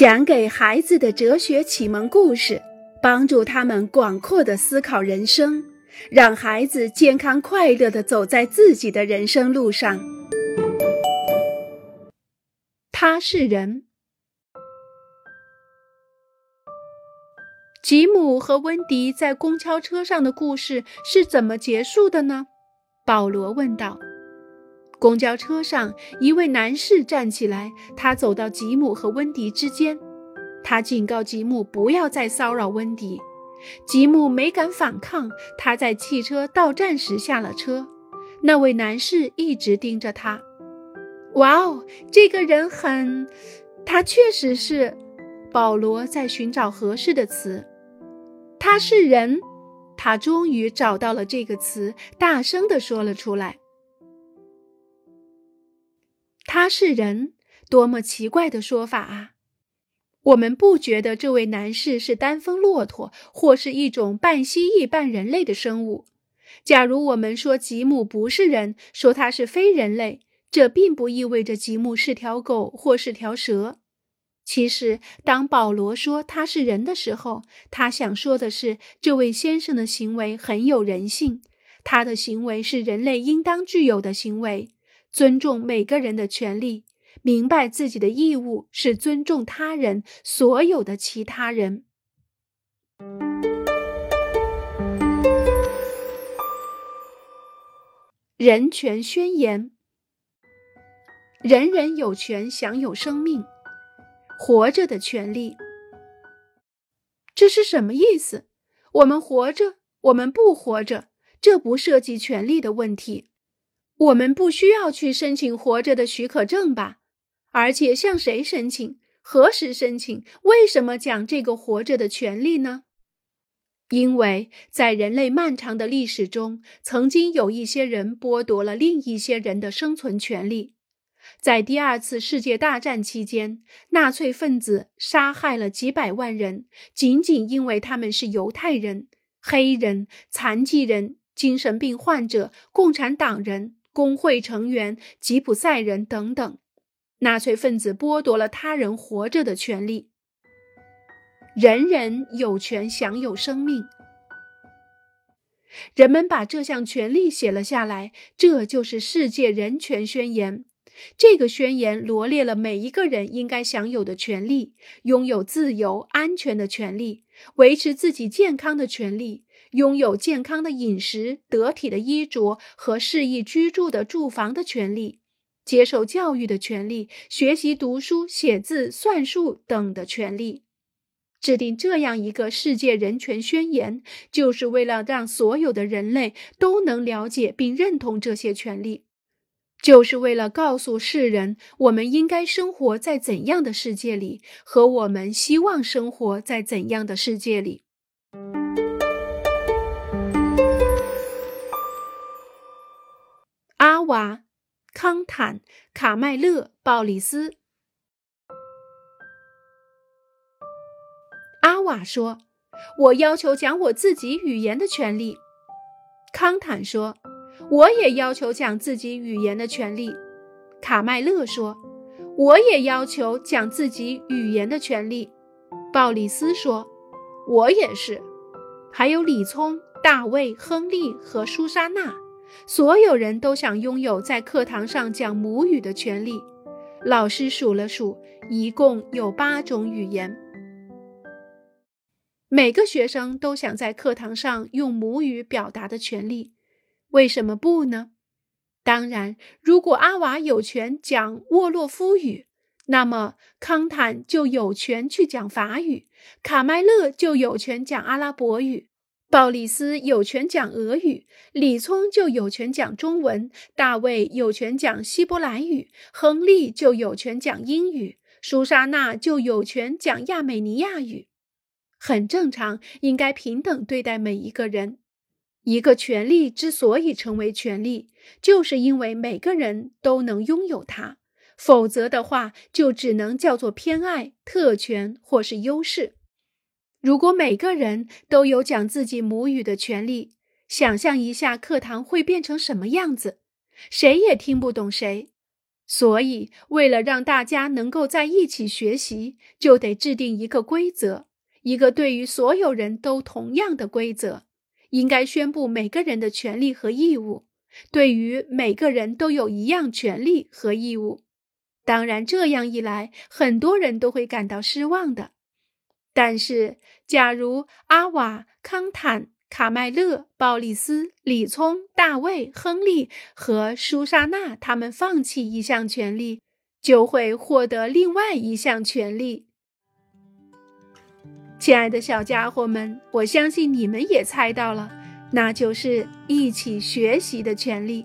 讲给孩子的哲学启蒙故事，帮助他们广阔的思考人生，让孩子健康快乐的走在自己的人生路上。他是人。吉姆和温迪在公交车上的故事是怎么结束的呢？保罗问道。公交车上，一位男士站起来，他走到吉姆和温迪之间，他警告吉姆不要再骚扰温迪。吉姆没敢反抗，他在汽车到站时下了车。那位男士一直盯着他。哇哦，这个人很……他确实是。保罗在寻找合适的词。他是人。他终于找到了这个词，大声地说了出来。他是人，多么奇怪的说法啊！我们不觉得这位男士是单峰骆驼，或是一种半蜥蜴半人类的生物。假如我们说吉姆不是人，说他是非人类，这并不意味着吉姆是条狗或是条蛇。其实，当保罗说他是人的时候，他想说的是这位先生的行为很有人性，他的行为是人类应当具有的行为。尊重每个人的权利，明白自己的义务是尊重他人，所有的其他人。人权宣言：人人有权享有生命、活着的权利。这是什么意思？我们活着，我们不活着，这不涉及权利的问题。我们不需要去申请活着的许可证吧？而且向谁申请？何时申请？为什么讲这个活着的权利呢？因为在人类漫长的历史中，曾经有一些人剥夺了另一些人的生存权利。在第二次世界大战期间，纳粹分子杀害了几百万人，仅仅因为他们是犹太人、黑人、残疾人、精神病患者、共产党人。工会成员、吉普赛人等等，纳粹分子剥夺了他人活着的权利。人人有权享有生命。人们把这项权利写了下来，这就是世界人权宣言。这个宣言罗列了每一个人应该享有的权利：拥有自由、安全的权利，维持自己健康的权利。拥有健康的饮食、得体的衣着和适宜居住的住房的权利，接受教育的权利，学习读书、写字、算术等的权利。制定这样一个世界人权宣言，就是为了让所有的人类都能了解并认同这些权利，就是为了告诉世人，我们应该生活在怎样的世界里，和我们希望生活在怎样的世界里。瓦、康坦、卡麦勒、鲍里斯。阿瓦说：“我要求讲我自己语言的权利。”康坦说：“我也要求讲自己语言的权利。”卡麦勒说：“我也要求讲自己语言的权利。”鲍里斯说：“我也是。”还有李聪、大卫、亨利和舒莎娜。所有人都想拥有在课堂上讲母语的权利。老师数了数，一共有八种语言。每个学生都想在课堂上用母语表达的权利。为什么不呢？当然，如果阿瓦有权讲沃洛夫语，那么康坦就有权去讲法语，卡麦勒就有权讲阿拉伯语。鲍里斯有权讲俄语，李聪就有权讲中文，大卫有权讲希伯来语，亨利就有权讲英语，舒莎娜就有权讲亚美尼亚语。很正常，应该平等对待每一个人。一个权利之所以成为权利，就是因为每个人都能拥有它，否则的话，就只能叫做偏爱、特权或是优势。如果每个人都有讲自己母语的权利，想象一下课堂会变成什么样子？谁也听不懂谁。所以，为了让大家能够在一起学习，就得制定一个规则，一个对于所有人都同样的规则。应该宣布每个人的权利和义务，对于每个人都有一样权利和义务。当然，这样一来，很多人都会感到失望的。但是，假如阿瓦、康坦、卡麦勒、鲍里斯、李聪、大卫、亨利和舒莎娜他们放弃一项权利，就会获得另外一项权利。亲爱的小家伙们，我相信你们也猜到了，那就是一起学习的权利。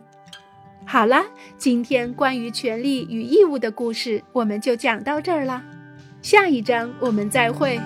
好了，今天关于权利与义务的故事我们就讲到这儿了，下一章我们再会。